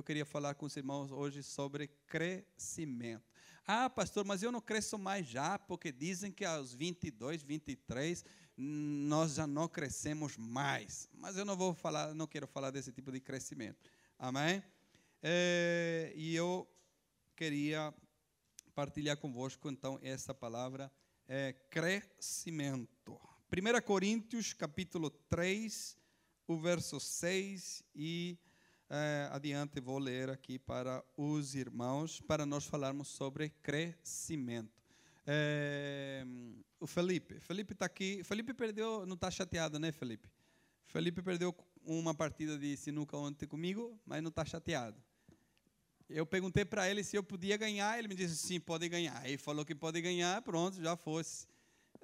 eu queria falar com os irmãos hoje sobre crescimento. Ah, pastor, mas eu não cresço mais já, porque dizem que aos 22, 23 nós já não crescemos mais. Mas eu não vou falar, não quero falar desse tipo de crescimento. Amém? É, e eu queria partilhar convosco então essa palavra é, crescimento. 1 Coríntios capítulo 3, o verso 6 e é, adiante vou ler aqui para os irmãos, para nós falarmos sobre crescimento. É, o Felipe, Felipe está aqui. Felipe perdeu, não está chateado, né, Felipe? Felipe perdeu uma partida de sinuca ontem comigo, mas não está chateado. Eu perguntei para ele se eu podia ganhar, ele me disse sim, pode ganhar. Ele falou que pode ganhar, pronto, já fosse.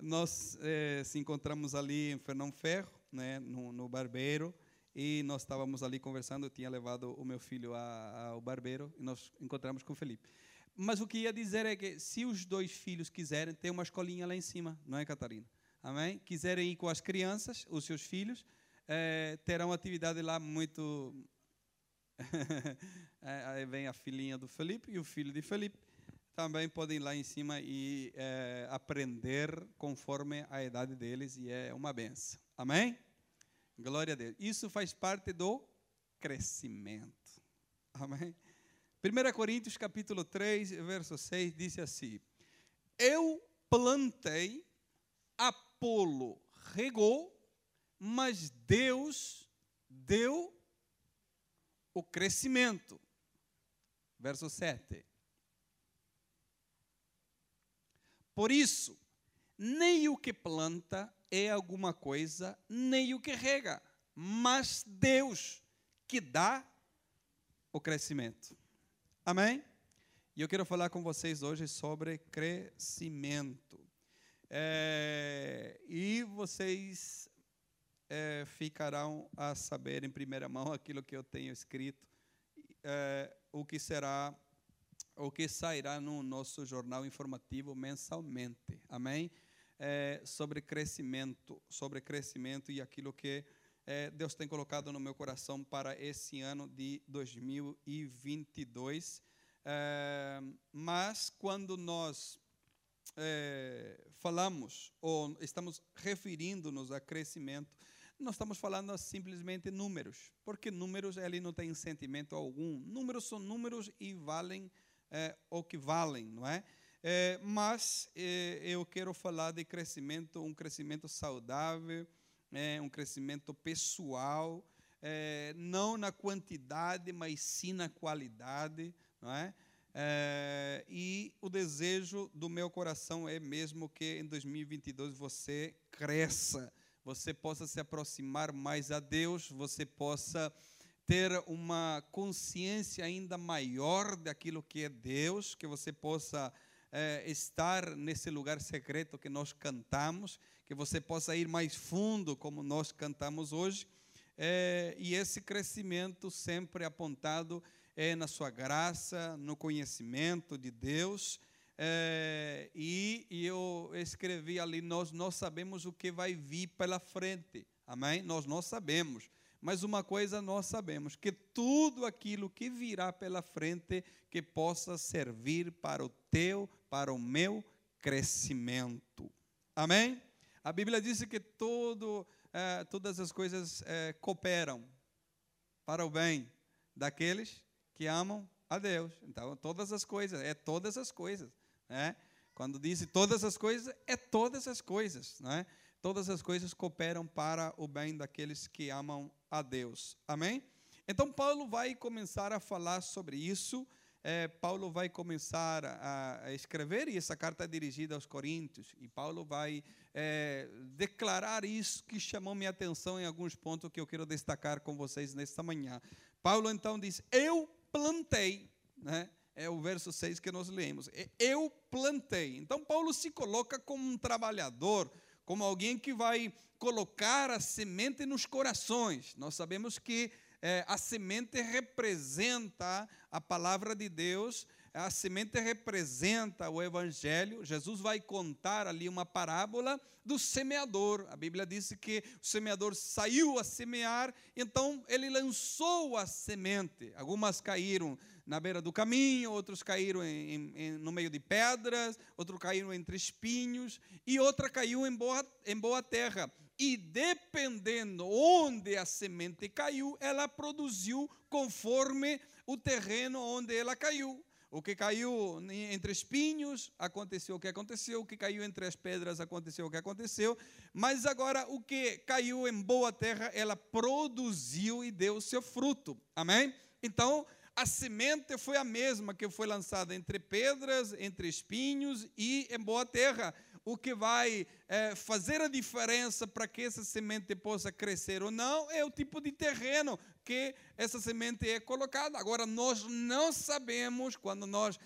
Nós é, se encontramos ali em Fernão Ferro, né, no, no barbeiro, e nós estávamos ali conversando. Eu tinha levado o meu filho ao barbeiro e nós encontramos com o Felipe. Mas o que ia dizer é que se os dois filhos quiserem, tem uma escolinha lá em cima, não é, Catarina? Amém? Quiserem ir com as crianças, os seus filhos, é, terão atividade lá muito. É, aí vem a filhinha do Felipe e o filho de Felipe. Também podem ir lá em cima e é, aprender conforme a idade deles, e é uma benção. Amém? Glória a Deus. Isso faz parte do crescimento. Amém? 1 Coríntios capítulo 3, verso 6, diz assim: Eu plantei, Apolo regou, mas Deus deu o crescimento. Verso 7. Por isso, nem o que planta é alguma coisa, nem o que rega, mas Deus que dá o crescimento. Amém? E eu quero falar com vocês hoje sobre crescimento. É, e vocês é, ficarão a saber em primeira mão aquilo que eu tenho escrito, é, o que será, o que sairá no nosso jornal informativo mensalmente. Amém? É, sobre crescimento, sobre crescimento e aquilo que é, Deus tem colocado no meu coração para esse ano de 2022. É, mas quando nós é, falamos ou estamos referindo-nos a crescimento, nós estamos falando simplesmente números, porque números ali não tem sentimento algum. Números são números e valem é, o que valem, não é? É, mas é, eu quero falar de crescimento, um crescimento saudável, é, um crescimento pessoal, não na quantidade, mas sim na qualidade, não é? E o desejo do meu coração é mesmo que em 2022 você cresça, você possa se aproximar mais a Deus, você possa ter uma consciência ainda maior daquilo que é Deus, que você possa é, estar nesse lugar secreto que nós cantamos, que você possa ir mais fundo, como nós cantamos hoje, é, e esse crescimento sempre apontado é na sua graça, no conhecimento de Deus. É, e, e, eu escrevi ali: nós não sabemos o que vai vir pela frente, amém? Nós não sabemos, mas uma coisa nós sabemos: que tudo aquilo que virá pela frente, que possa servir para o teu para o meu crescimento. Amém? A Bíblia diz que todo, é, todas as coisas é, cooperam para o bem daqueles que amam a Deus. Então, todas as coisas, é todas as coisas. Né? Quando diz todas as coisas, é todas as coisas. Né? Todas as coisas cooperam para o bem daqueles que amam a Deus. Amém? Então, Paulo vai começar a falar sobre isso é, Paulo vai começar a, a, escrever, e essa carta é dirigida aos Coríntios, e Paulo vai é, declarar isso que chamou minha atenção em alguns pontos que eu quero destacar com vocês nesta manhã. Paulo então diz: Eu plantei, né? é o verso 6 que nós lemos. Eu plantei. Então, Paulo se coloca como um trabalhador, como alguém que vai colocar a semente nos corações. Nós sabemos que é, a semente representa a palavra de Deus, a semente representa o evangelho. Jesus vai contar ali uma parábola do semeador. A Bíblia diz que o semeador saiu a semear, então ele lançou a semente. Algumas caíram na beira do caminho, outros caíram em, em, no meio de pedras, outros caíram entre espinhos, e outra caiu em boa, em boa terra. E dependendo onde a semente caiu, ela produziu conforme o terreno onde ela caiu. O que caiu entre espinhos, aconteceu o que aconteceu. O que caiu entre as pedras, aconteceu o que aconteceu. Mas agora, o que caiu em boa terra, ela produziu e deu seu fruto. Amém? Então, a semente foi a mesma que foi lançada entre pedras, entre espinhos e em boa terra. O que vai é, fazer a diferença para que essa semente possa crescer ou não é o tipo de terreno que essa semente é colocada. Agora, nós não sabemos, quando nós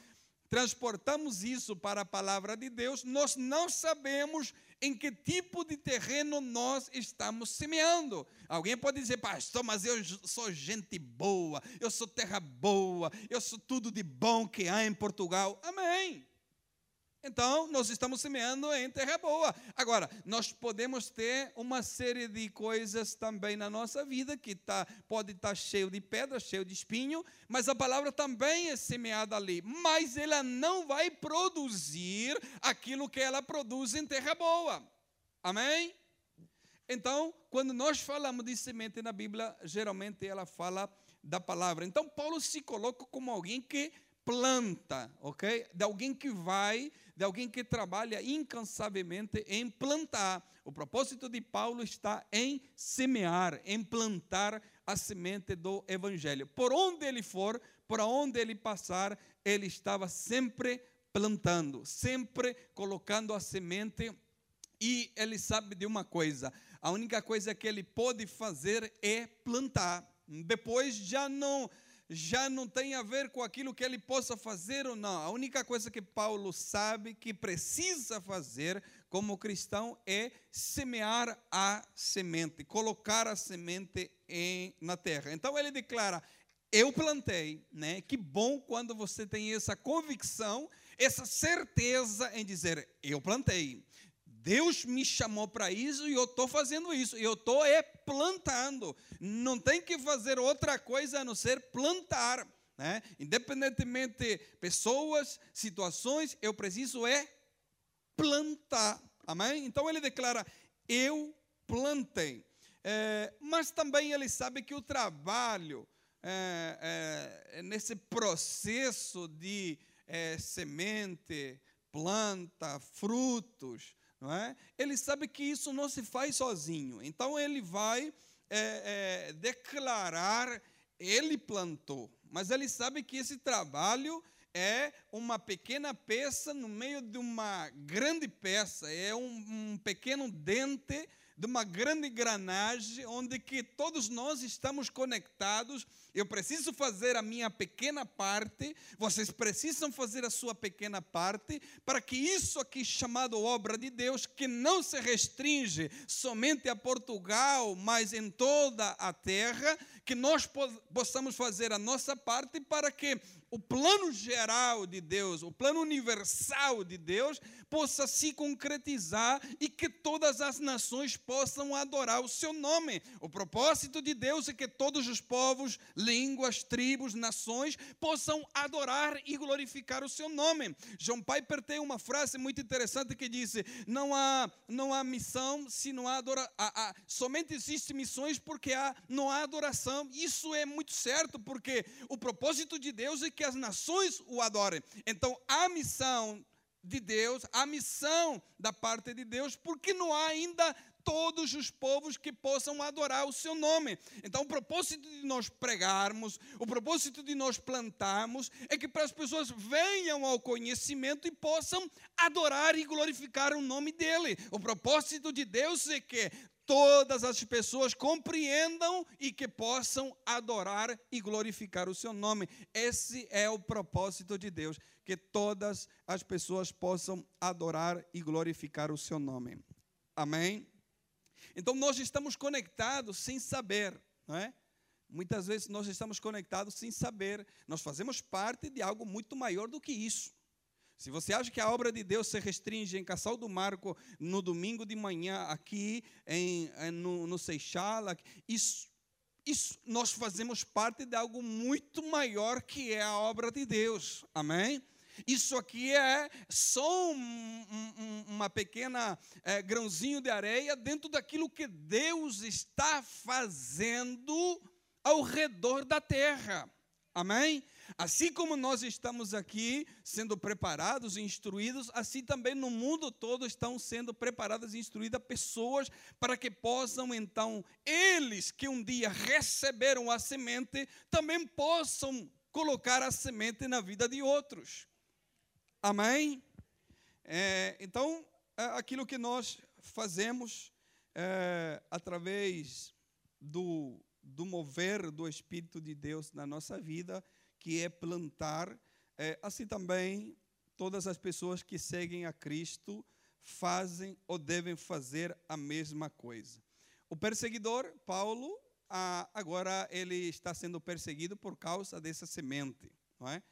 transportamos isso para a palavra de Deus, nós não sabemos em que tipo de terreno nós estamos semeando. Alguém pode dizer, pastor, mas eu sou gente boa, eu sou terra boa, eu sou tudo de bom que há em Portugal. Amém. Então, nós estamos semeando em terra boa. Agora, nós podemos ter uma série de coisas também na nossa vida que tá, pode estar tá cheio de pedra, cheio de espinho, mas a palavra também é semeada ali. Mas ela não vai produzir aquilo que ela produz em terra boa. Amém? Então, quando nós falamos de semente na Bíblia, geralmente ela fala da palavra. Então, Paulo se coloca como alguém que planta, ok? De alguém que vai de alguém que trabalha incansavelmente em plantar. O propósito de Paulo está em semear, em plantar a semente do evangelho. Por onde ele for, por onde ele passar, ele estava sempre plantando, sempre colocando a semente. E ele sabe de uma coisa: a única coisa que ele pode fazer é plantar. Depois já não já não tem a ver com aquilo que ele possa fazer ou não. A única coisa que Paulo sabe que precisa fazer como cristão é semear a semente, colocar a semente em, na terra. Então ele declara: Eu plantei, né? Que bom quando você tem essa convicção, essa certeza em dizer: Eu plantei. Deus me chamou para isso e eu estou fazendo isso. Eu estou é plantando. Não tem que fazer outra coisa a não ser plantar. Né? Independentemente pessoas, situações, eu preciso é plantar. Amém? Então ele declara: Eu plantei. É, mas também ele sabe que o trabalho é, é, nesse processo de é, semente, planta, frutos, não é? Ele sabe que isso não se faz sozinho. Então ele vai é, é, declarar, ele plantou, mas ele sabe que esse trabalho é uma pequena peça no meio de uma grande peça, é um, um pequeno dente de uma grande engrenagem onde que todos nós estamos conectados. Eu preciso fazer a minha pequena parte, vocês precisam fazer a sua pequena parte, para que isso aqui chamado obra de Deus, que não se restringe somente a Portugal, mas em toda a terra, que nós possamos fazer a nossa parte para que o plano geral de Deus, o plano universal de Deus, possa se concretizar e que todas as nações possam adorar o seu nome. O propósito de Deus é que todos os povos, línguas, tribos, nações possam adorar e glorificar o seu nome. João Piper tem uma frase muito interessante que diz: não há, não há missão se não há adoração. Somente existem missões porque há, não há adoração. Isso é muito certo, porque o propósito de Deus é que as nações o adorem. Então, a missão de Deus, a missão da parte de Deus, porque não há ainda todos os povos que possam adorar o seu nome. Então, o propósito de nós pregarmos, o propósito de nós plantarmos, é que para as pessoas venham ao conhecimento e possam adorar e glorificar o nome dele. O propósito de Deus é que todas as pessoas compreendam e que possam adorar e glorificar o seu nome. Esse é o propósito de Deus, que todas as pessoas possam adorar e glorificar o seu nome. Amém? Então nós estamos conectados sem saber, não é? Muitas vezes nós estamos conectados sem saber, nós fazemos parte de algo muito maior do que isso. Se você acha que a obra de Deus se restringe em Caçal do Marco no domingo de manhã, aqui em, no, no Seixal, isso, isso, nós fazemos parte de algo muito maior que é a obra de Deus. Amém? Isso aqui é só um, um, uma pequena é, grãozinho de areia dentro daquilo que Deus está fazendo ao redor da terra. Amém? Assim como nós estamos aqui sendo preparados e instruídos, assim também no mundo todo estão sendo preparadas e instruídas pessoas para que possam então, eles que um dia receberam a semente, também possam colocar a semente na vida de outros. Amém? É, então, é aquilo que nós fazemos é, através do do mover do Espírito de Deus na nossa vida, que é plantar. É, assim também, todas as pessoas que seguem a Cristo fazem ou devem fazer a mesma coisa. O perseguidor, Paulo, agora ele está sendo perseguido por causa dessa semente. Não é?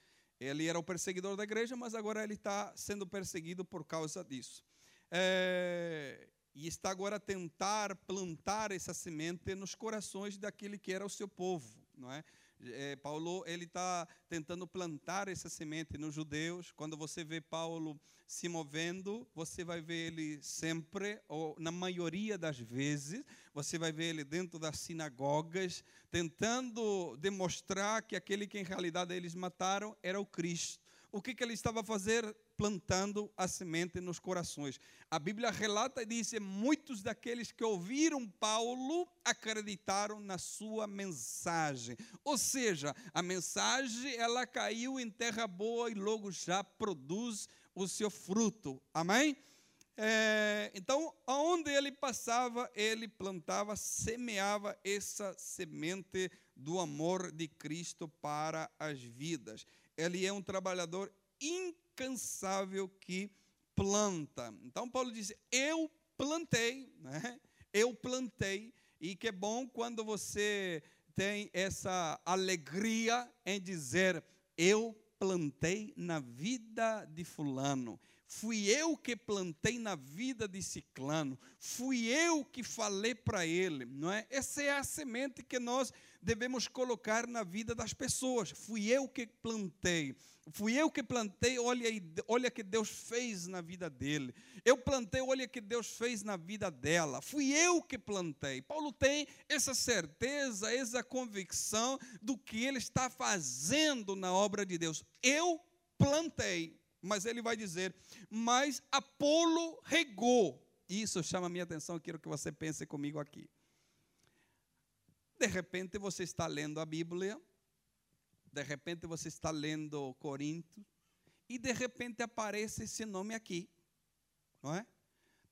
Ele era o perseguidor da igreja, mas agora ele está sendo perseguido por causa disso. É, e está agora a tentar plantar essa semente nos corações daquele que era o seu povo, não é? É Paulo ele está tentando plantar essa semente nos judeus. Quando você vê Paulo se movendo, você vai ver ele sempre, ou na maioria das vezes, você vai ver ele dentro das sinagogas, tentando demonstrar que aquele que em realidade eles mataram era o Cristo. O que, que ele estava a fazer? Plantando a semente nos corações. A Bíblia relata e diz: muitos daqueles que ouviram Paulo acreditaram na sua mensagem. Ou seja, a mensagem ela caiu em terra boa e logo já produz o seu fruto. Amém? É, então, aonde ele passava, ele plantava, semeava essa semente do amor de Cristo para as vidas. Ele é um trabalhador incrível incansável que planta. Então Paulo diz: Eu plantei, né? eu plantei, e que bom quando você tem essa alegria em dizer: Eu plantei na vida de Fulano. Fui eu que plantei na vida de Ciclano, fui eu que falei para ele, não é? Essa é a semente que nós devemos colocar na vida das pessoas. Fui eu que plantei. Fui eu que plantei, olha, olha que Deus fez na vida dele. Eu plantei, olha que Deus fez na vida dela. Fui eu que plantei. Paulo tem essa certeza, essa convicção do que ele está fazendo na obra de Deus. Eu plantei, mas ele vai dizer, mas Apolo regou. Isso chama a minha atenção, quero que você pense comigo aqui. De repente você está lendo a Bíblia de repente você está lendo Corinto e de repente aparece esse nome aqui, não é?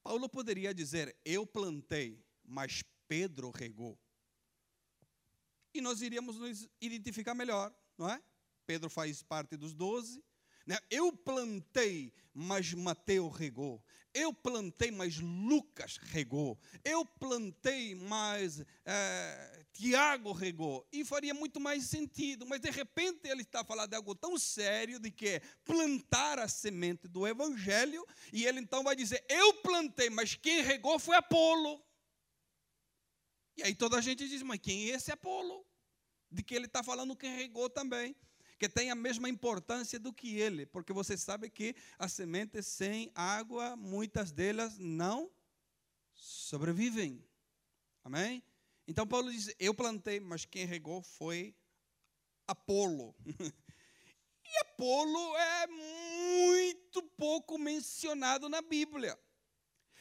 Paulo poderia dizer: Eu plantei, mas Pedro regou. E nós iríamos nos identificar melhor, não é? Pedro faz parte dos doze. Né? Eu plantei, mas Mateus regou. Eu plantei, mas Lucas regou. Eu plantei, mas é, Tiago regou. E faria muito mais sentido. Mas de repente ele está falando de algo tão sério de que é plantar a semente do Evangelho. E ele então vai dizer: Eu plantei, mas quem regou foi Apolo. E aí toda a gente diz: Mas quem é esse Apolo? De que ele está falando quem regou também que tem a mesma importância do que ele, porque você sabe que as sementes sem água, muitas delas não sobrevivem. Amém? Então Paulo diz: Eu plantei, mas quem regou foi Apolo. e Apolo é muito pouco mencionado na Bíblia.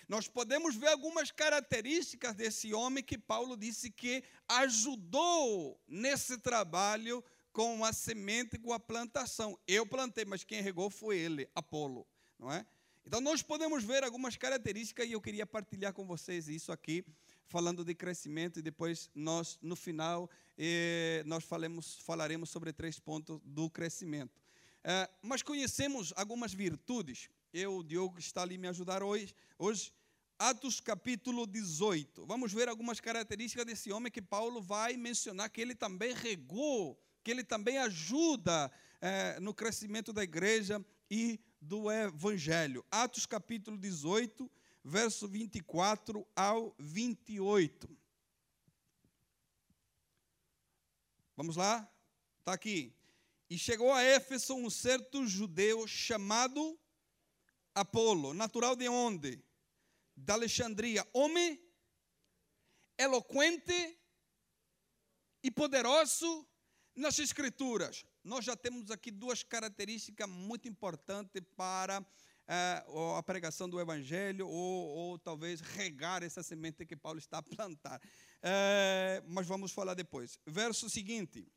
Nós podemos ver algumas características desse homem que Paulo disse que ajudou nesse trabalho com a semente, com a plantação. Eu plantei, mas quem regou foi ele, Apolo, não é? Então nós podemos ver algumas características e eu queria partilhar com vocês isso aqui, falando de crescimento e depois nós no final eh, nós falemos, falaremos sobre três pontos do crescimento. Eh, mas conhecemos algumas virtudes. Eu, o Diogo está ali me ajudar hoje. Hoje Atos capítulo 18. Vamos ver algumas características desse homem que Paulo vai mencionar que ele também regou, que ele também ajuda é, no crescimento da igreja e do evangelho. Atos capítulo 18, verso 24 ao 28. Vamos lá? Está aqui. E chegou a Éfeso um certo judeu chamado Apolo, natural de onde? Da Alexandria. Homem eloquente e poderoso nas Escrituras. Nós já temos aqui duas características muito importantes para é, a pregação do Evangelho ou, ou, talvez regar essa semente que Paulo está a plantar. É, mas vamos falar depois. Verso seguinte.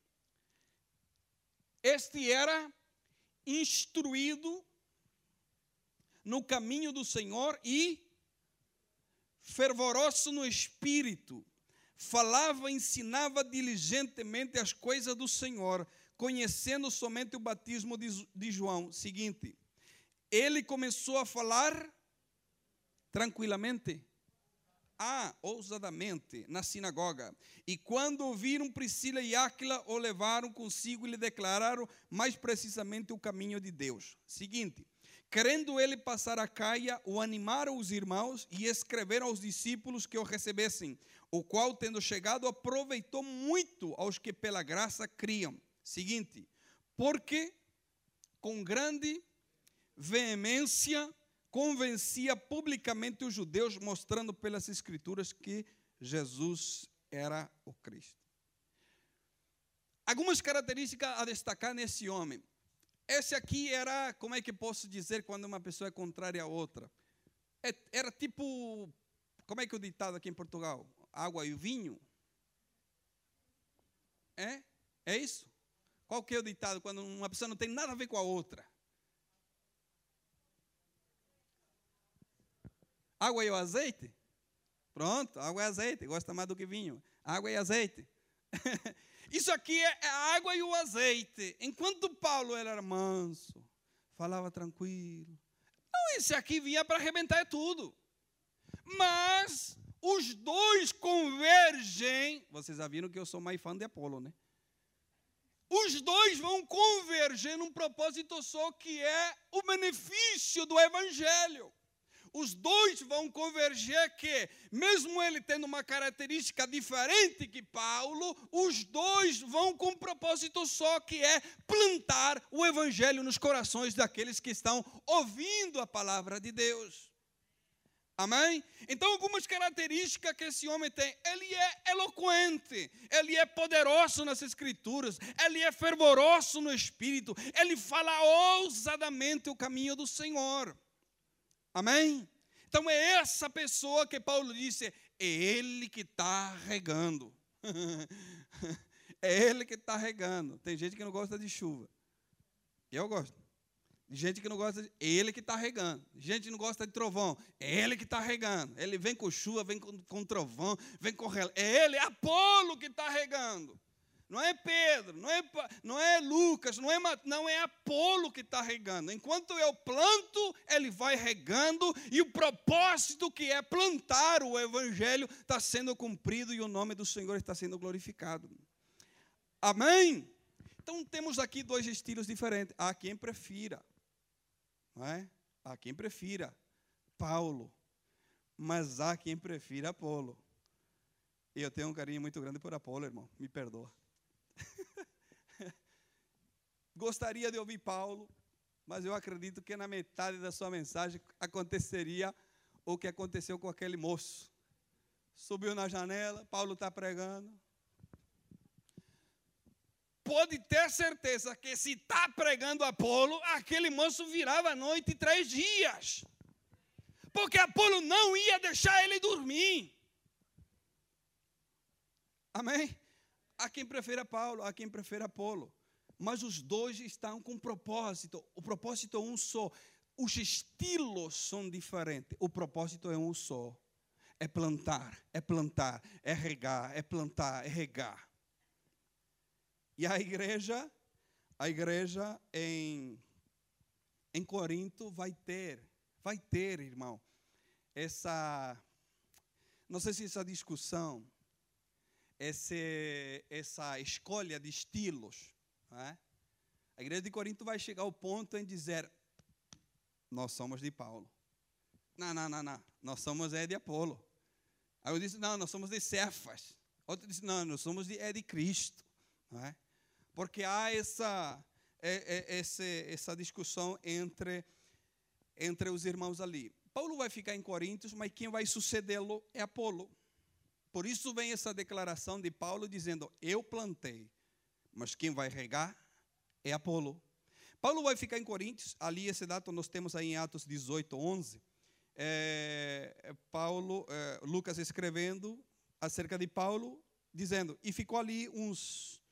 Este era instruído no caminho do Senhor e fervoroso no espírito. Falava, ensinava diligentemente as coisas do Senhor, conhecendo somente o batismo de, João. Seguinte, ele começou a falar tranquilamente, ah, ousadamente, na sinagoga. E quando ouviram Priscila e Áquila, o levaram consigo e lhe declararam mais precisamente o caminho de Deus. Seguinte, Querendo ele passar a Caia, o animaram os irmãos e escreveram aos discípulos que o recebessem, o qual, tendo chegado, aproveitou muito aos que pela graça criam. Seguinte, porque com grande veemência convencia publicamente os judeus, mostrando pelas Escrituras que Jesus era o Cristo. Algumas características a destacar nesse homem. Esse aqui era, como é que posso dizer quando uma pessoa é contrária a outra? É, era tipo, como é que é o ditado aqui em Portugal? Água e vinho? É? É isso? Qual que é o ditado quando uma pessoa não tem nada a ver com a outra? Água e o azeite? Pronto, água e azeite. Gosta mais do que vinho. Água e azeite. Isso aqui é, é a água e o azeite. Enquanto Paulo era manso, falava tranquilo. Não, esse aqui vinha para arrebentar tudo. Mas os dois convergem. Vocês já viram que eu sou mais fã de Apolo, né? Os dois vão converger num propósito só que é o benefício do evangelho os dois vão converger que, mesmo ele tendo uma característica diferente que Paulo, os dois vão com um propósito só, que é plantar o evangelho nos corações daqueles que estão ouvindo a palavra de Deus. Amém? Então, algumas características que esse homem tem: ele é eloquente, ele é poderoso nas Escrituras, ele é fervoroso no espírito, ele fala ousadamente o caminho do Senhor. Amém? Então é essa pessoa que Paulo disse, é ele que está regando. é ele que está regando. Tem gente que não gosta de chuva. Eu gosto. Gente que não gosta de. Ele que está regando. Gente que não gosta de trovão. É ele que está regando. Ele vem com chuva, vem com, com trovão, vem com. É ele, é Apolo que está regando. Não é Pedro, não é, não é Lucas, não é, não é Apolo que está regando. Enquanto eu planto, ele vai regando, e o propósito que é plantar o Evangelho está sendo cumprido e o nome do Senhor está sendo glorificado. Amém? Então temos aqui dois estilos diferentes. Há quem prefira, não é? Há quem prefira Paulo, mas há quem prefira Apolo. Eu tenho um carinho muito grande por Apolo, irmão, me perdoa. Gostaria de ouvir Paulo, mas eu acredito que na metade da sua mensagem aconteceria o que aconteceu com aquele moço. Subiu na janela, Paulo está pregando. Pode ter certeza que se está pregando Apolo, aquele moço virava a noite três dias. Porque Apolo não ia deixar ele dormir. Amém? Há quem prefira Paulo, há quem prefira Apolo. Mas os dois estão com propósito. O propósito é um só. Os estilos são diferentes. O propósito é um só. É plantar, é plantar, é regar, é plantar, é regar. E a igreja, a igreja em, em Corinto vai ter, vai ter, irmão, essa, não sei se essa discussão, esse, essa escolha de estilos, é? a igreja de Corinto vai chegar ao ponto em dizer: nós somos de Paulo. Não, não, não, não, nós somos é de Apolo. Aí eu disse: não, nós somos de Cefas. Outro disse: não, nós somos de, é de Cristo. É? Porque há essa, é, é, essa discussão entre, entre os irmãos ali. Paulo vai ficar em Coríntios, mas quem vai sucedê-lo é Apolo. Por isso vem essa declaração de Paulo dizendo: Eu plantei, mas quem vai regar é Apolo. Paulo vai ficar em Coríntios, ali esse dado nós temos aí em Atos 18, 11. É, Paulo, é, Lucas escrevendo acerca de Paulo, dizendo: E ficou ali uns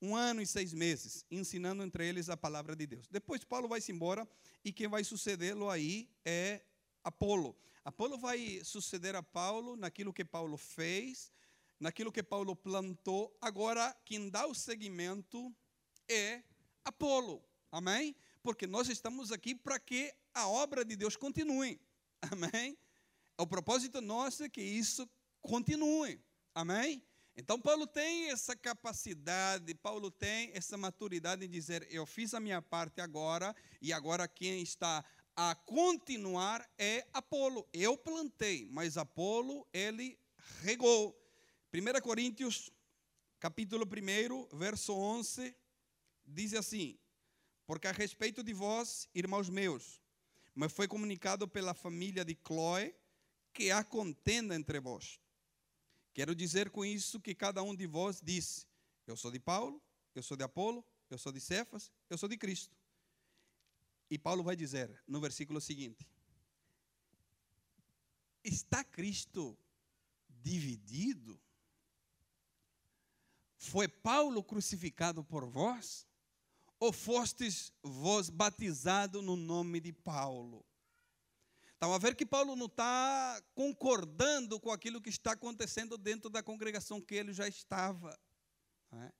um ano e seis meses, ensinando entre eles a palavra de Deus. Depois Paulo vai-se embora e quem vai sucedê-lo aí é Apolo. Apolo vai suceder a Paulo naquilo que Paulo fez, naquilo que Paulo plantou. Agora, quem dá o seguimento é Apolo. Amém? Porque nós estamos aqui para que a obra de Deus continue. Amém? O propósito nosso é que isso continue. Amém? Então, Paulo tem essa capacidade, Paulo tem essa maturidade em dizer: eu fiz a minha parte agora, e agora quem está a continuar é Apolo. Eu plantei, mas Apolo, ele regou. 1 Coríntios, capítulo 1, verso 11, diz assim: Porque a respeito de vós, irmãos meus, me foi comunicado pela família de Chloe que há contenda entre vós. Quero dizer com isso que cada um de vós disse: Eu sou de Paulo, eu sou de Apolo, eu sou de Cefas, eu sou de Cristo. E Paulo vai dizer no versículo seguinte: Está Cristo dividido? Foi Paulo crucificado por vós? Ou fostes vós batizado no nome de Paulo? Então, a ver que Paulo não está concordando com aquilo que está acontecendo dentro da congregação que ele já estava. É?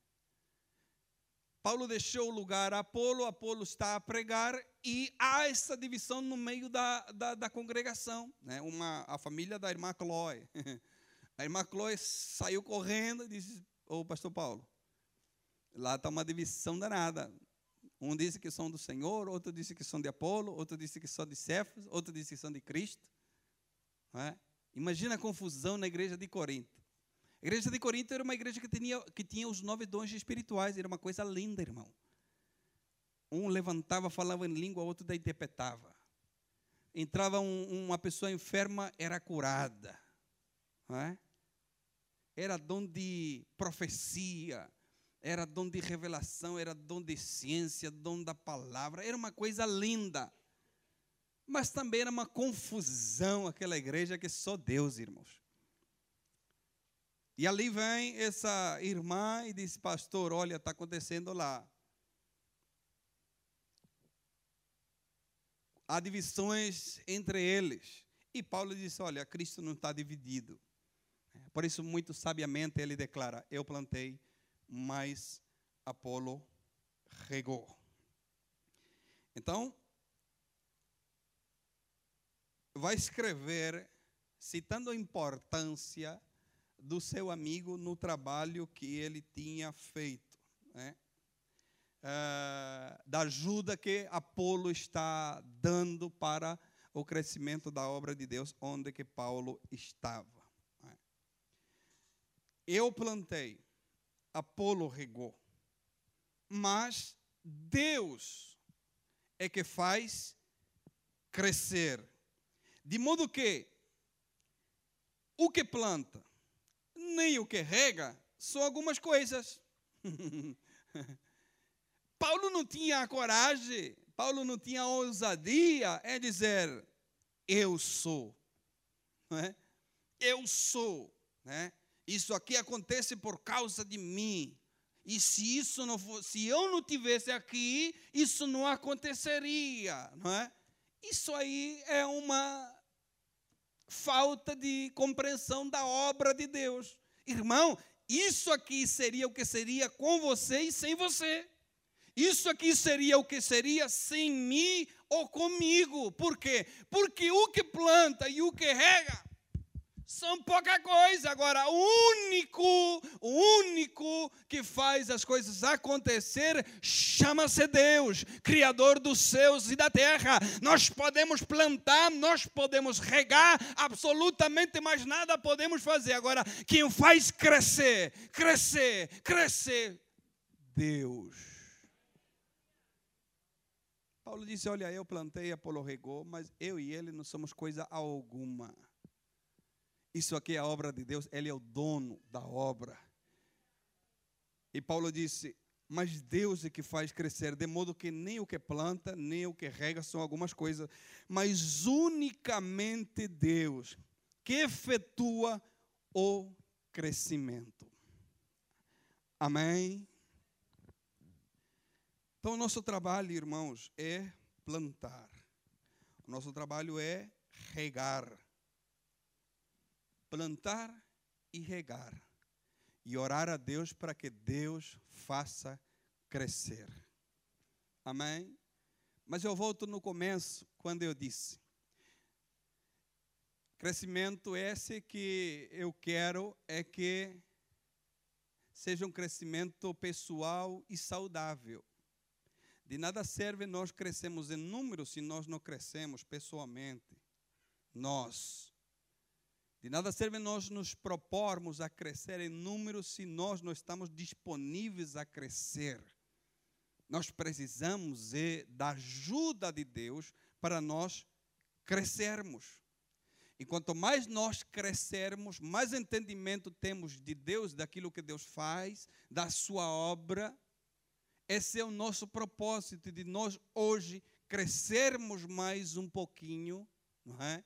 Paulo deixou o lugar a Apolo, Apolo está a pregar e há essa divisão no meio da, da, da congregação. Né? Uma, a família da irmã Chloe. A irmã Chloe saiu correndo e disse: Ô pastor Paulo, lá está uma divisão danada. Um disse que são do Senhor, outro disse que são de Apolo, outro disse que são de Cefas, outro disse que são de Cristo. É? Imagina a confusão na igreja de Corinto. A igreja de Corinto era uma igreja que tinha, que tinha os nove dons espirituais, era uma coisa linda, irmão. Um levantava, falava em língua, outro da interpretava. Entrava um, uma pessoa enferma, era curada. É? Era dom de profecia, era dom de revelação, era dom de ciência, dom da palavra. Era uma coisa linda. Mas também era uma confusão aquela igreja que só Deus, irmãos. E ali vem essa irmã e diz: Pastor, olha, está acontecendo lá. Há divisões entre eles. E Paulo disse: Olha, Cristo não está dividido. Por isso, muito sabiamente, ele declara: Eu plantei, mas Apolo regou. Então, vai escrever, citando a importância do seu amigo no trabalho que ele tinha feito, né? uh, da ajuda que Apolo está dando para o crescimento da obra de Deus, onde que Paulo estava. Eu plantei, Apolo regou, mas Deus é que faz crescer, de modo que o que planta nem o que rega são algumas coisas. Paulo não tinha a coragem, Paulo não tinha a ousadia é dizer, eu sou. Não é? Eu sou. Né? Isso aqui acontece por causa de mim. E se isso não fosse, se eu não tivesse aqui, isso não aconteceria, não é? Isso aí é uma falta de compreensão da obra de Deus. Irmão, isso aqui seria o que seria com você e sem você. Isso aqui seria o que seria sem mim ou comigo. Por quê? Porque o que planta e o que rega são pouca coisa. Agora, o único, o único que faz as coisas acontecer chama-se Deus, Criador dos céus e da terra. Nós podemos plantar, nós podemos regar, absolutamente mais nada podemos fazer. Agora, quem faz crescer, crescer, crescer, Deus. Paulo disse: Olha, eu plantei, Apolo regou, mas eu e ele não somos coisa alguma. Isso aqui é a obra de Deus, Ele é o dono da obra. E Paulo disse: Mas Deus é que faz crescer, de modo que nem o que planta, nem o que rega são algumas coisas, mas unicamente Deus que efetua o crescimento. Amém? Então, o nosso trabalho, irmãos, é plantar. O nosso trabalho é regar plantar e regar. E orar a Deus para que Deus faça crescer. Amém? Mas eu volto no começo, quando eu disse: crescimento esse que eu quero é que seja um crescimento pessoal e saudável. De nada serve nós crescemos em número se nós não crescemos pessoalmente. Nós. De nada serve nós nos propormos a crescer em número se nós não estamos disponíveis a crescer. Nós precisamos da ajuda de Deus para nós crescermos. E quanto mais nós crescermos, mais entendimento temos de Deus, daquilo que Deus faz, da sua obra. Esse é o nosso propósito de nós hoje crescermos mais um pouquinho, não é?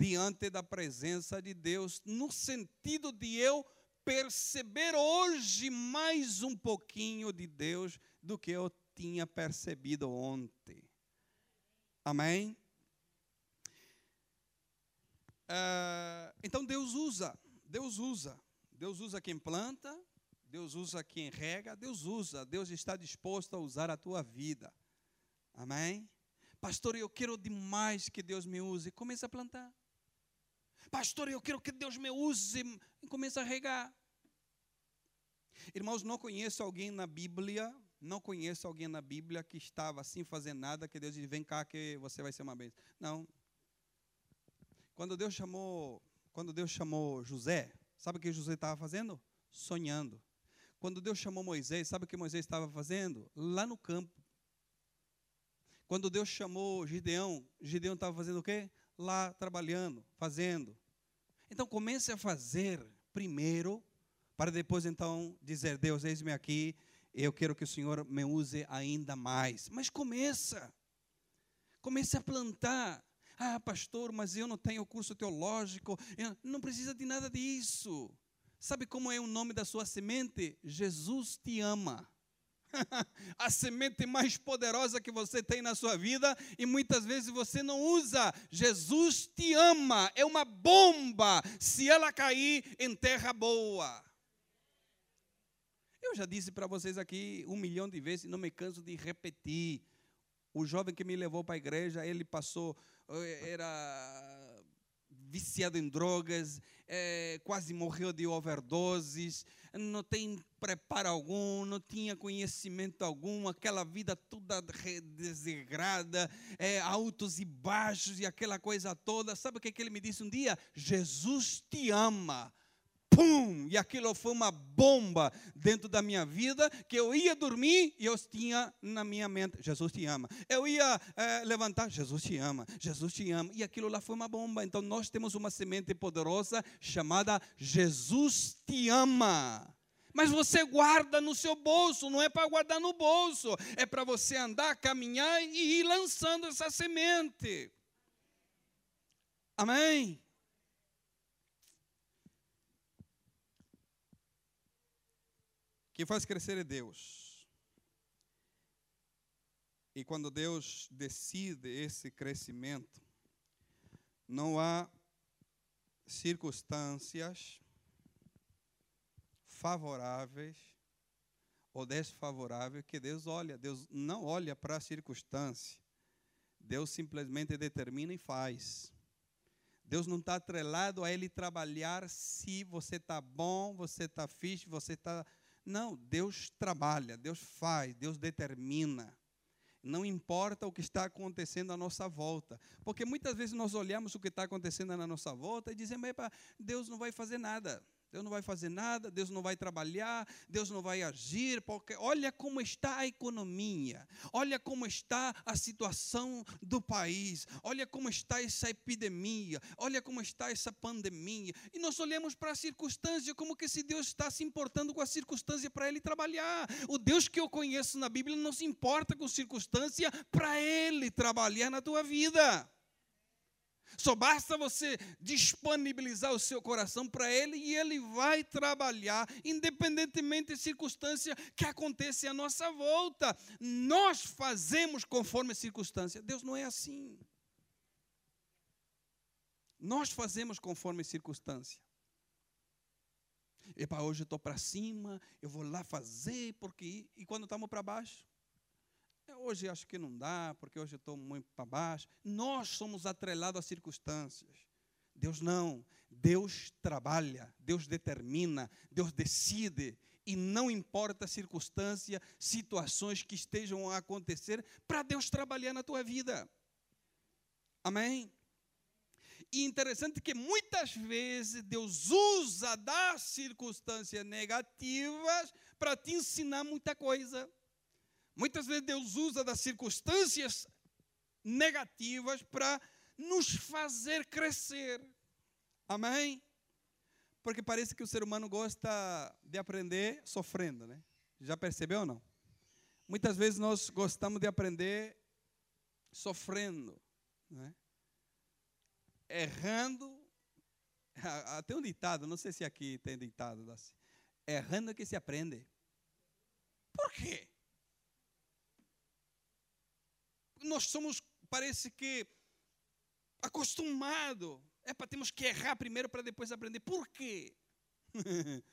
Diante da presença de Deus, no sentido de eu perceber hoje mais um pouquinho de Deus do que eu tinha percebido ontem. Amém? Uh, então Deus usa, Deus usa, Deus usa quem planta, Deus usa quem rega, Deus usa, Deus está disposto a usar a tua vida. Amém? Pastor, eu quero demais que Deus me use. Comece a plantar. Pastor, eu quero que Deus me use. E começa a regar. Irmãos, não conheço alguém na Bíblia, não conheço alguém na Bíblia que estava assim fazendo nada, que Deus disse, vem cá que você vai ser uma bênção. Não. Quando Deus chamou, quando Deus chamou José, sabe o que José estava fazendo? Sonhando. Quando Deus chamou Moisés, sabe o que Moisés estava fazendo? Lá no campo. Quando Deus chamou Gideão, Gideão estava fazendo o quê? Lá trabalhando, fazendo. Então comece a fazer primeiro, para depois então dizer, Deus, eis-me aqui, eu quero que o Senhor me use ainda mais. Mas começa. Comece a plantar. Ah, pastor, mas eu não tenho curso teológico. Não precisa de nada disso. Sabe como é o nome da sua semente? Jesus te ama. a semente mais poderosa que você tem na sua vida e muitas vezes você não usa. Jesus te ama, é uma bomba se ela cair em terra boa. Eu já disse para vocês aqui um milhão de vezes, e não me canso de repetir. O jovem que me levou para a igreja, ele passou, eh, era viciado em drogas, é, quase morreu de overdoses, não tem preparo algum, não tinha conhecimento algum, aquela vida toda desregrada, é, altos e baixos e aquela coisa toda. Sabe o que, que ele me disse um dia? Jesus te ama pum! E aquilo foi uma bomba dentro da minha vida, que eu ia dormir e eu tinha na minha mente, Jesus te ama. Eu ia é, levantar, Jesus te ama, Jesus te ama. E aquilo lá foi uma bomba. Então nós temos uma semente poderosa chamada Jesus te ama. Mas você guarda no seu bolso, não é para guardar no bolso, é para você andar, caminhar e ir lançando essa semente. Amém? Quem faz crescer é Deus. E quando Deus decide esse crescimento, não há circunstâncias favoráveis ou desfavoráveis que Deus olha. Deus não olha para a circunstância. Deus simplesmente determina e faz. Deus não está atrelado a Ele trabalhar se você está bom, você está fixe, você está. Não, Deus trabalha, Deus faz, Deus determina. Não importa o que está acontecendo à nossa volta. Porque muitas vezes nós olhamos o que está acontecendo na nossa volta e dizemos, Deus não vai fazer nada. Deus não vai fazer nada, Deus não vai trabalhar, Deus não vai agir, porque olha como está a economia, olha como está a situação do país, olha como está essa epidemia, olha como está essa pandemia. E nós olhamos para a circunstância como que se Deus está se importando com a circunstância para ele trabalhar. O Deus que eu conheço na Bíblia não se importa com circunstância para ele trabalhar na tua vida. Só basta você disponibilizar o seu coração para Ele e Ele vai trabalhar, independentemente da circunstância que aconteça à nossa volta. Nós fazemos conforme a circunstância. Deus não é assim. Nós fazemos conforme a circunstância. Epa, hoje eu estou para cima, eu vou lá fazer, porque. E quando estamos para baixo? Hoje acho que não dá, porque hoje estou muito para baixo. Nós somos atrelados às circunstâncias. Deus não. Deus trabalha, Deus determina, Deus decide. E não importa a circunstância, situações que estejam a acontecer, para Deus trabalhar na tua vida. Amém? E interessante que muitas vezes Deus usa das circunstâncias negativas para te ensinar muita coisa. Muitas vezes Deus usa das circunstâncias negativas para nos fazer crescer. Amém? Porque parece que o ser humano gosta de aprender sofrendo, né? Já percebeu ou não? Muitas vezes nós gostamos de aprender sofrendo, né? Errando. Até um ditado, não sei se aqui tem ditado assim. Errando que se aprende. Por quê? Nós somos, parece que, acostumado. É para temos que errar primeiro para depois aprender. Por quê?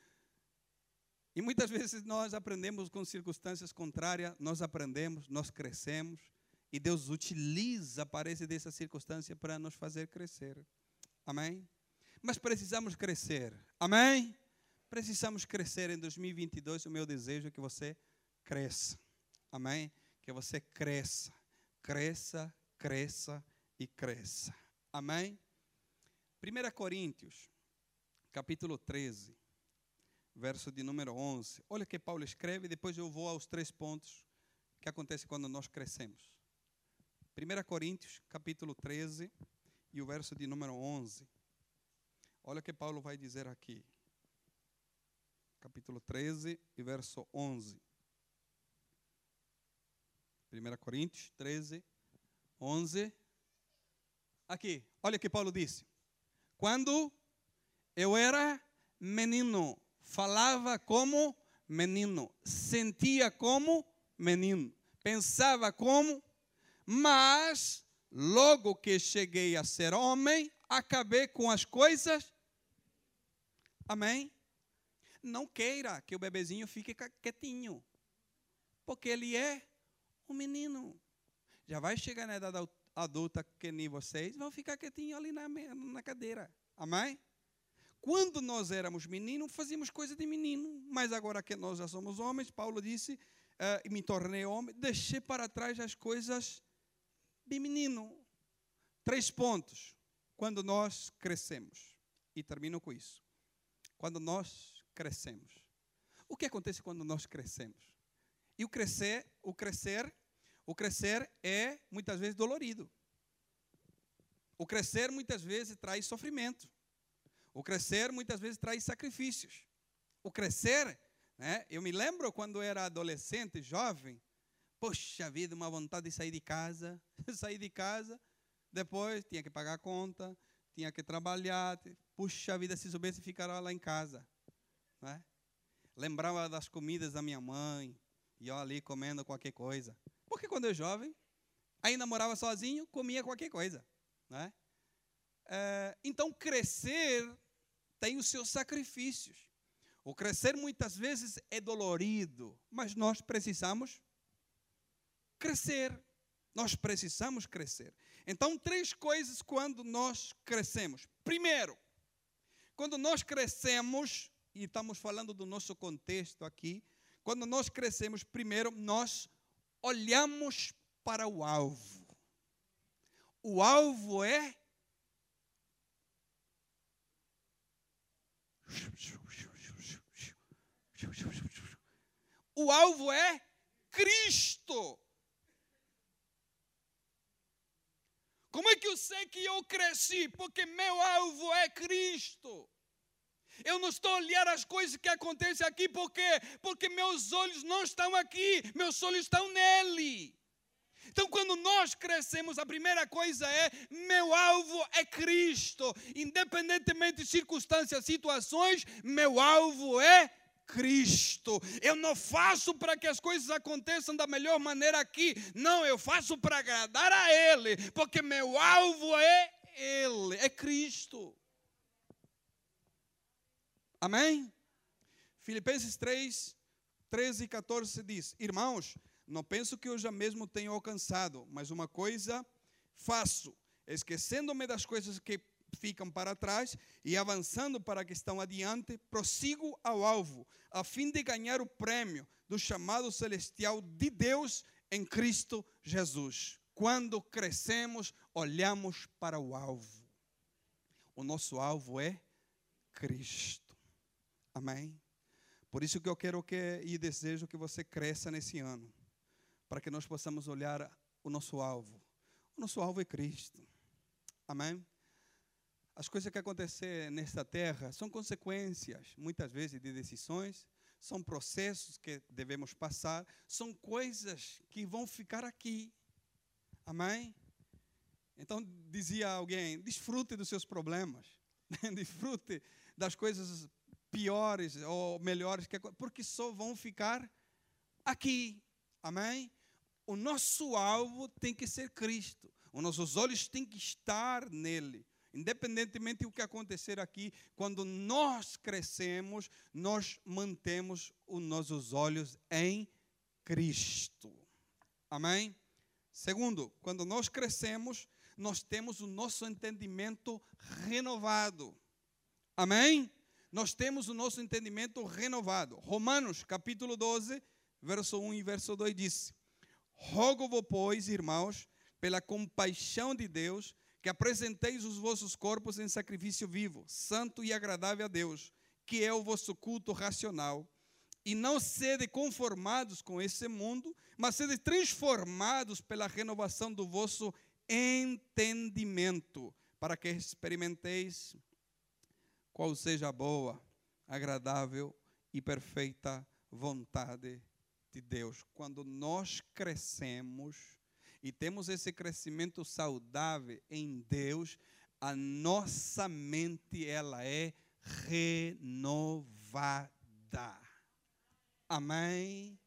e muitas vezes nós aprendemos com circunstâncias contrárias, nós aprendemos, nós crescemos, e Deus utiliza, parece, dessa circunstância para nos fazer crescer. Amém? Mas precisamos crescer. Amém? Precisamos crescer em 2022. O meu desejo é que você cresça. Amém? Que você cresça cresça, cresça e cresça. Amém? 1 Coríntios, capítulo 13, verso de número 11. Olha que Paulo escreve, depois eu vou aos três pontos que acontece quando nós crescemos. 1 Coríntios, capítulo 13, e o verso de número 11. Olha o que Paulo vai dizer aqui. Capítulo 13 e verso 11. 1 Coríntios 13, 11. Aqui, olha o que Paulo disse. Quando eu era menino, falava como menino, sentia como menino, pensava como, mas logo que cheguei a ser homem, acabei com as coisas. Amém? Não queira que o bebezinho fique quietinho, porque ele é o menino já vai chegar na idade adulta que nem vocês, vão ficar quietinhos ali na, na cadeira. Amém? Quando nós éramos meninos, fazíamos coisa de menino, mas agora que nós já somos homens, Paulo disse, uh, me tornei homem, deixei para trás as coisas de menino. Três pontos. Quando nós crescemos. E termino com isso. Quando nós crescemos. O que acontece quando nós crescemos? E o crescer, o crescer, o crescer é muitas vezes dolorido. O crescer muitas vezes traz sofrimento. O crescer muitas vezes traz sacrifícios. O crescer, né? Eu me lembro quando era adolescente, jovem, poxa vida, uma vontade de sair de casa, sair de casa, depois tinha que pagar a conta, tinha que trabalhar, puxa vida, se soubesse ficar lá em casa, né? Lembrava das comidas da minha mãe, e eu ali comendo qualquer coisa. Porque quando eu jovem, ainda morava sozinho, comia qualquer coisa. Né? É, então, crescer tem os seus sacrifícios. O crescer muitas vezes é dolorido, mas nós precisamos crescer. Nós precisamos crescer. Então, três coisas quando nós crescemos. Primeiro, quando nós crescemos, e estamos falando do nosso contexto aqui, quando nós crescemos, primeiro nós olhamos para o alvo. O alvo é O alvo é Cristo. Como é que eu sei que eu cresci? Porque meu alvo é Cristo. Eu não estou a olhar as coisas que acontecem aqui, por quê? Porque meus olhos não estão aqui, meus olhos estão nele. Então, quando nós crescemos, a primeira coisa é: meu alvo é Cristo. Independentemente de circunstâncias, situações, meu alvo é Cristo. Eu não faço para que as coisas aconteçam da melhor maneira aqui. Não, eu faço para agradar a Ele, porque meu alvo é Ele, é Cristo. Amém? Filipenses 3, 13 e 14 diz: Irmãos, não penso que eu já mesmo tenho alcançado, mas uma coisa faço, esquecendo-me das coisas que ficam para trás e avançando para que estão adiante, prossigo ao alvo, a fim de ganhar o prêmio do chamado celestial de Deus em Cristo Jesus. Quando crescemos, olhamos para o alvo. O nosso alvo é Cristo. Amém? Por isso que eu quero que e desejo que você cresça nesse ano, para que nós possamos olhar o nosso alvo. O nosso alvo é Cristo. Amém? As coisas que acontecer nesta terra são consequências, muitas vezes, de decisões, são processos que devemos passar, são coisas que vão ficar aqui. Amém? Então, dizia alguém: desfrute dos seus problemas, desfrute das coisas piores ou melhores, que, porque só vão ficar aqui. Amém? O nosso alvo tem que ser Cristo, os nossos olhos têm que estar nele. Independentemente do que acontecer aqui, quando nós crescemos, nós mantemos os nossos olhos em Cristo. Amém? Segundo, quando nós crescemos, nós temos o nosso entendimento renovado. Amém? Nós temos o nosso entendimento renovado. Romanos, capítulo 12, verso 1 e verso 2 diz: Rogo-vos, pois, irmãos, pela compaixão de Deus, que apresenteis os vossos corpos em sacrifício vivo, santo e agradável a Deus, que é o vosso culto racional. E não sede conformados com esse mundo, mas sede transformados pela renovação do vosso entendimento, para que experimenteis qual seja a boa, agradável e perfeita vontade de Deus. Quando nós crescemos, e temos esse crescimento saudável em Deus, a nossa mente ela é renovada. Amém?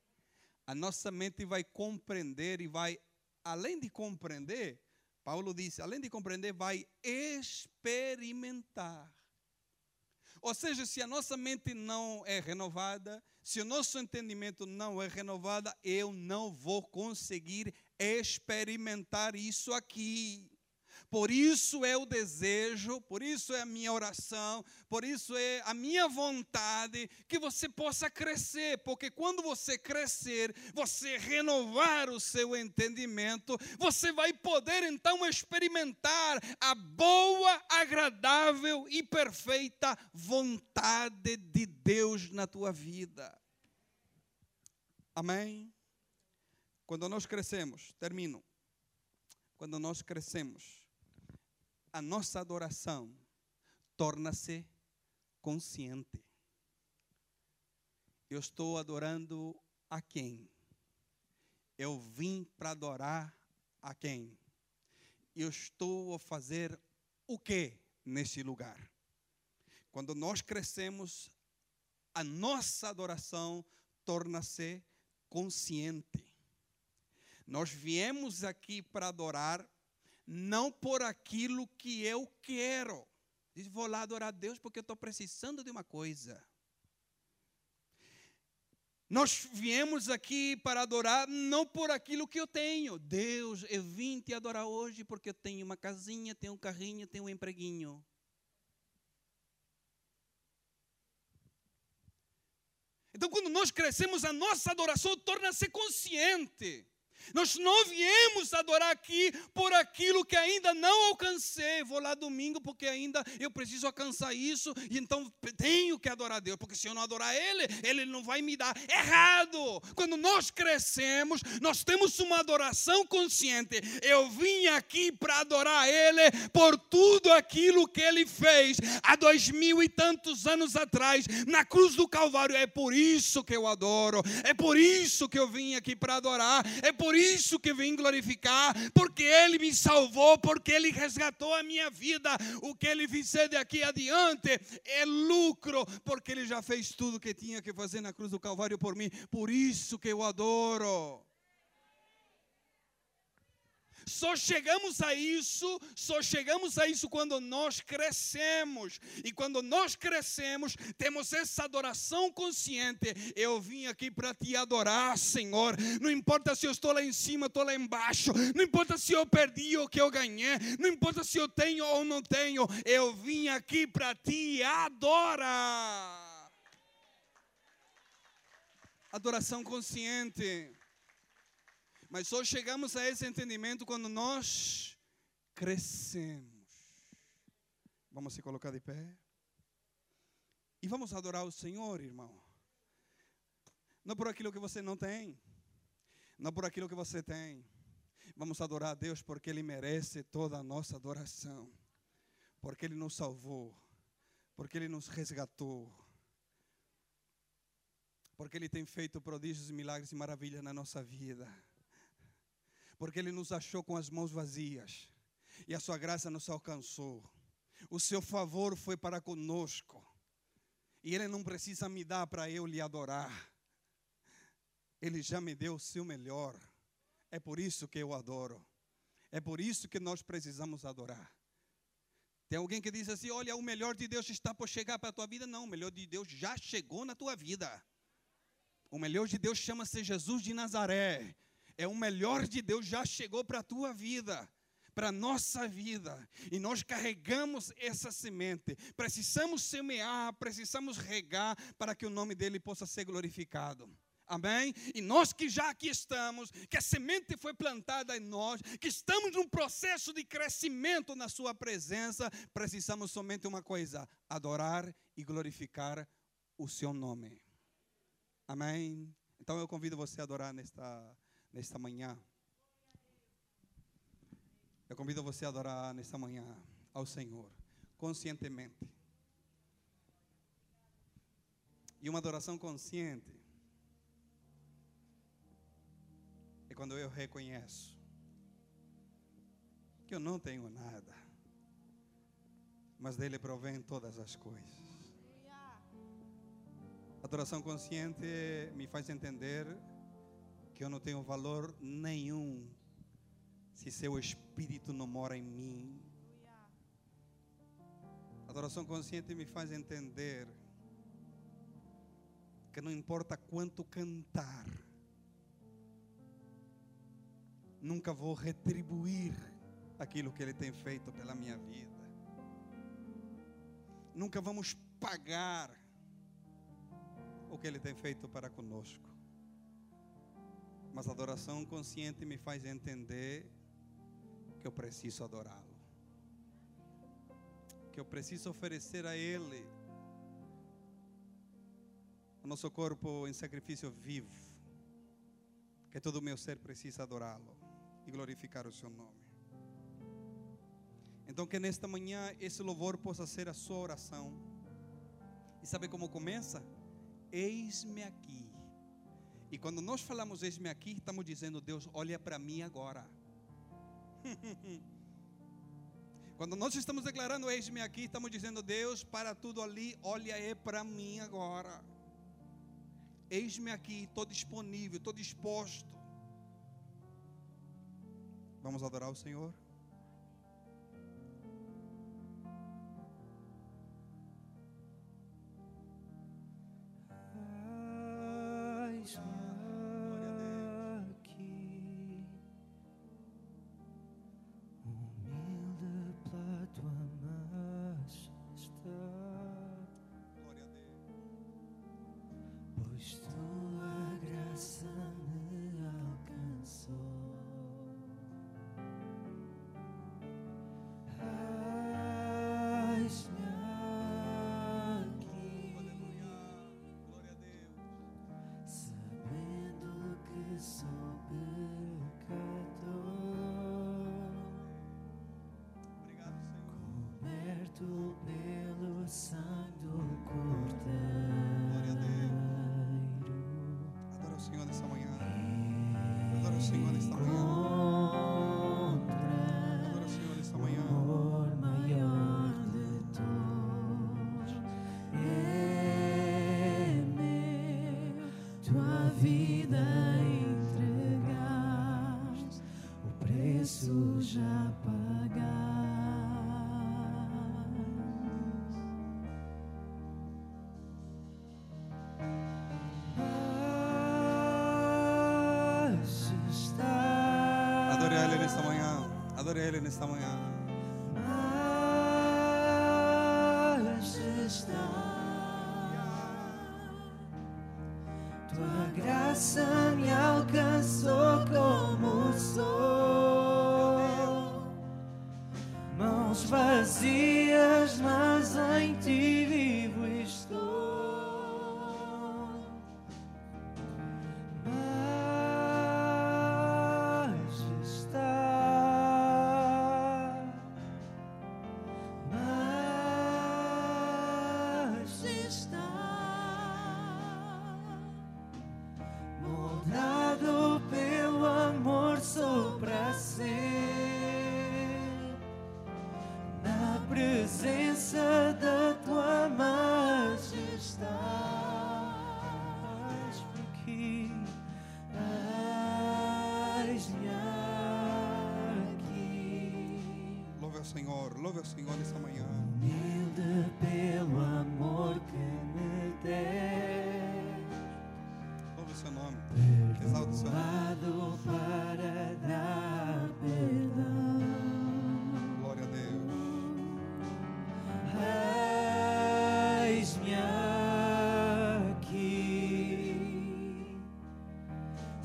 A nossa mente vai compreender e vai, além de compreender, Paulo disse, além de compreender, vai experimentar. Ou seja, se a nossa mente não é renovada, se o nosso entendimento não é renovado, eu não vou conseguir experimentar isso aqui. Por isso é o desejo, por isso é a minha oração, por isso é a minha vontade que você possa crescer, porque quando você crescer, você renovar o seu entendimento, você vai poder então experimentar a boa, agradável e perfeita vontade de Deus na tua vida. Amém? Quando nós crescemos, termino. Quando nós crescemos, a nossa adoração torna-se consciente. Eu estou adorando a quem? Eu vim para adorar a quem? Eu estou a fazer o que nesse lugar? Quando nós crescemos, a nossa adoração torna-se consciente. Nós viemos aqui para adorar, não por aquilo que eu quero. Diz, vou lá adorar a Deus porque eu estou precisando de uma coisa. Nós viemos aqui para adorar não por aquilo que eu tenho. Deus, eu vim te adorar hoje porque eu tenho uma casinha, tenho um carrinho, tenho um empreguinho. Então, quando nós crescemos, a nossa adoração torna-se consciente. Nós não viemos adorar aqui por aquilo que ainda não alcancei. Vou lá domingo porque ainda eu preciso alcançar isso e então tenho que adorar a Deus, porque se eu não adorar Ele, Ele não vai me dar. Errado! Quando nós crescemos, nós temos uma adoração consciente. Eu vim aqui para adorar Ele por tudo aquilo que Ele fez há dois mil e tantos anos atrás, na cruz do Calvário. É por isso que eu adoro, é por isso que eu vim aqui para adorar, é por isso que vim glorificar, porque Ele me salvou, porque Ele resgatou a minha vida. O que Ele fizer daqui adiante é lucro, porque Ele já fez tudo que tinha que fazer na cruz do Calvário por mim. Por isso que eu adoro. Só chegamos a isso, só chegamos a isso quando nós crescemos. E quando nós crescemos, temos essa adoração consciente. Eu vim aqui para te adorar, Senhor. Não importa se eu estou lá em cima, estou lá embaixo. Não importa se eu perdi ou que eu ganhei. Não importa se eu tenho ou não tenho. Eu vim aqui para te adorar. Adoração consciente. Mas só chegamos a esse entendimento quando nós crescemos. Vamos se colocar de pé. E vamos adorar o Senhor, irmão. Não por aquilo que você não tem, não por aquilo que você tem. Vamos adorar a Deus porque Ele merece toda a nossa adoração, porque Ele nos salvou, porque Ele nos resgatou, porque Ele tem feito prodígios, milagres e maravilhas na nossa vida porque Ele nos achou com as mãos vazias e a Sua graça nos alcançou. O Seu favor foi para conosco e Ele não precisa me dar para eu lhe adorar. Ele já me deu o seu melhor. É por isso que eu adoro. É por isso que nós precisamos adorar. Tem alguém que diz assim: Olha, o melhor de Deus está por chegar para a tua vida. Não, o melhor de Deus já chegou na tua vida. O melhor de Deus chama-se Jesus de Nazaré é o melhor de Deus já chegou para a tua vida, para a nossa vida, e nós carregamos essa semente. Precisamos semear, precisamos regar para que o nome dele possa ser glorificado. Amém? E nós que já aqui estamos, que a semente foi plantada em nós, que estamos num processo de crescimento na Sua presença, precisamos somente uma coisa: adorar e glorificar o Seu nome. Amém? Então eu convido você a adorar nesta nesta manhã. Eu convido você a adorar nesta manhã ao Senhor, conscientemente. E uma adoração consciente é quando eu reconheço que eu não tenho nada, mas dele provém todas as coisas. Adoração consciente me faz entender que eu não tenho valor nenhum se seu espírito não mora em mim. Adoração consciente me faz entender que não importa quanto cantar, nunca vou retribuir aquilo que Ele tem feito pela minha vida. Nunca vamos pagar o que Ele tem feito para conosco. Mas a adoração consciente me faz entender que eu preciso adorá-lo. Que eu preciso oferecer a Ele o nosso corpo em sacrifício vivo. Que todo o meu ser precisa adorá-lo e glorificar o seu nome. Então, que nesta manhã esse louvor possa ser a sua oração. E sabe como começa? Eis-me aqui e quando nós falamos eis-me aqui, estamos dizendo, Deus, olha para mim agora. quando nós estamos declarando eis-me aqui, estamos dizendo, Deus, para tudo ali, olha é para mim agora. Eis-me aqui, estou disponível, estou disposto. Vamos adorar o Senhor? preço já pagaste. Ah, Adorei a Ele nesta manhã. Adorei a Ele nesta manhã. Ah, está tua graça.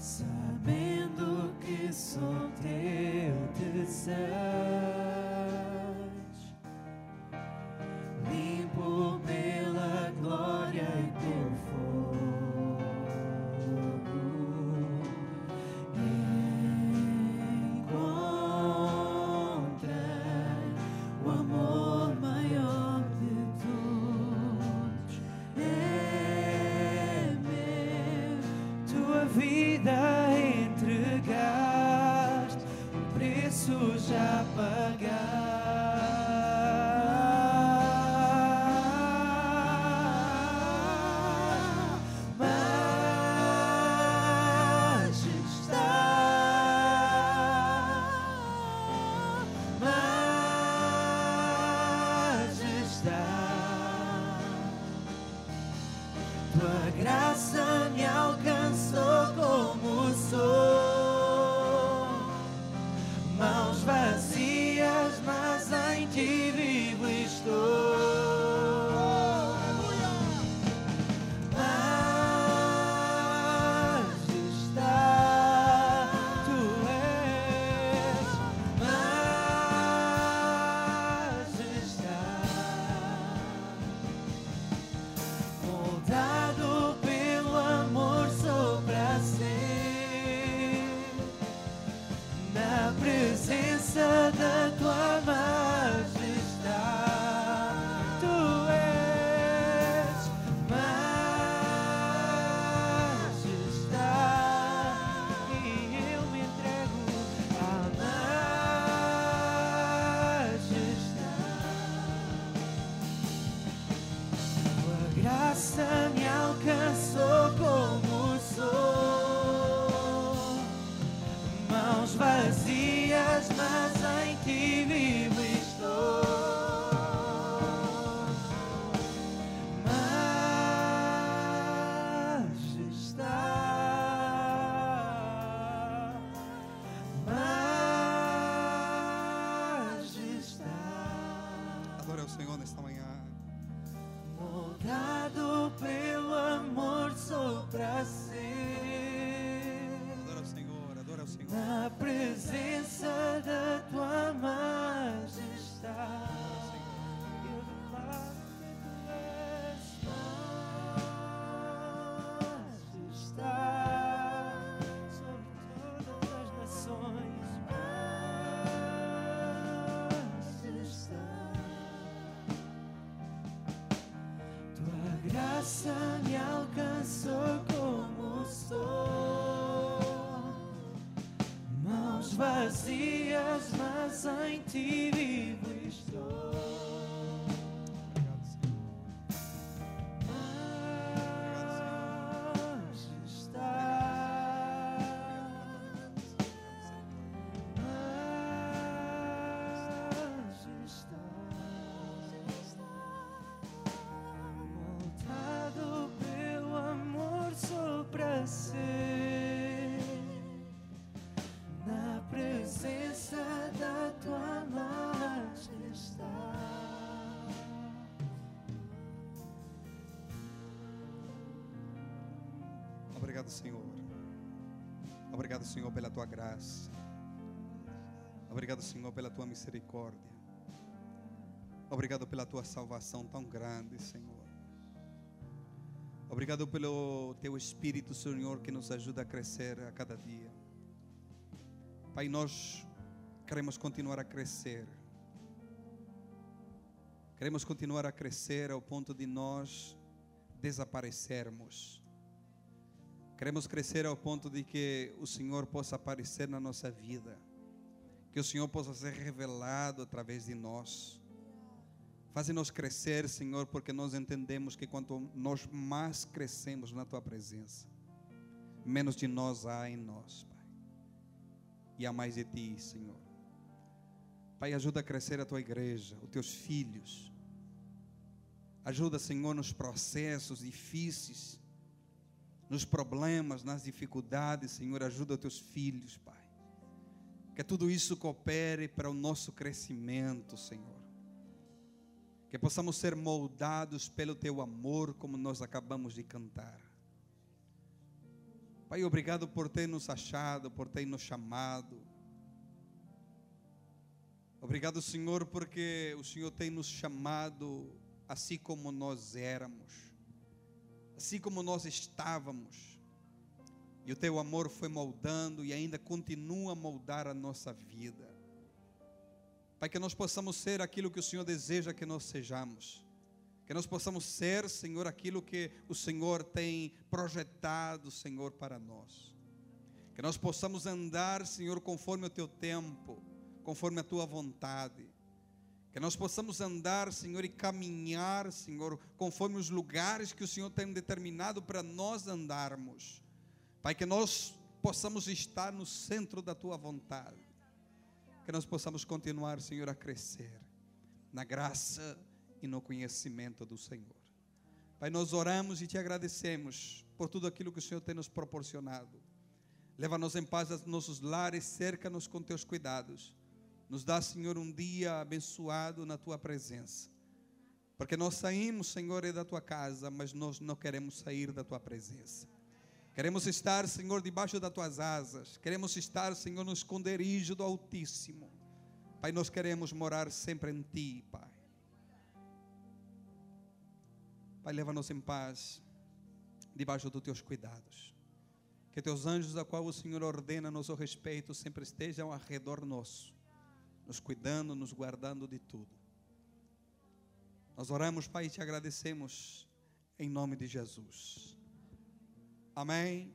sabendo que sou teu desejo. Obrigado, Senhor. Obrigado, Senhor, pela tua graça. Obrigado, Senhor, pela tua misericórdia. Obrigado pela tua salvação tão grande, Senhor. Obrigado pelo teu Espírito, Senhor, que nos ajuda a crescer a cada dia. Pai, nós queremos continuar a crescer. Queremos continuar a crescer ao ponto de nós desaparecermos. Queremos crescer ao ponto de que o Senhor possa aparecer na nossa vida, que o Senhor possa ser revelado através de nós. Faze-nos crescer, Senhor, porque nós entendemos que quanto nós mais crescemos na Tua presença, menos de nós há em nós, Pai, e há mais de Ti, Senhor. Pai, ajuda a crescer a Tua igreja, os Teus filhos. Ajuda, Senhor, nos processos difíceis nos problemas, nas dificuldades, Senhor, ajuda os teus filhos, Pai. Que tudo isso coopere para o nosso crescimento, Senhor. Que possamos ser moldados pelo teu amor, como nós acabamos de cantar. Pai, obrigado por ter nos achado, por ter nos chamado. Obrigado, Senhor, porque o Senhor tem nos chamado assim como nós éramos assim como nós estávamos. E o teu amor foi moldando e ainda continua a moldar a nossa vida. Pai, que nós possamos ser aquilo que o Senhor deseja que nós sejamos. Que nós possamos ser, Senhor, aquilo que o Senhor tem projetado, Senhor, para nós. Que nós possamos andar, Senhor, conforme o teu tempo, conforme a tua vontade. Que nós possamos andar, Senhor, e caminhar, Senhor, conforme os lugares que o Senhor tem determinado para nós andarmos. Pai, que nós possamos estar no centro da tua vontade. Que nós possamos continuar, Senhor, a crescer na graça e no conhecimento do Senhor. Pai, nós oramos e te agradecemos por tudo aquilo que o Senhor tem nos proporcionado. Leva-nos em paz aos nossos lares, cerca-nos com teus cuidados. Nos dá, Senhor, um dia abençoado na tua presença. Porque nós saímos, Senhor, é da tua casa, mas nós não queremos sair da tua presença. Queremos estar, Senhor, debaixo das tuas asas. Queremos estar, Senhor, no esconderijo do Altíssimo. Pai, nós queremos morar sempre em ti, Pai. Pai, leva-nos em paz, debaixo dos teus cuidados. Que teus anjos, a qual o Senhor ordena nosso respeito, sempre estejam ao redor nosso nos cuidando, nos guardando de tudo. Nós oramos, Pai, e te agradecemos em nome de Jesus. Amém.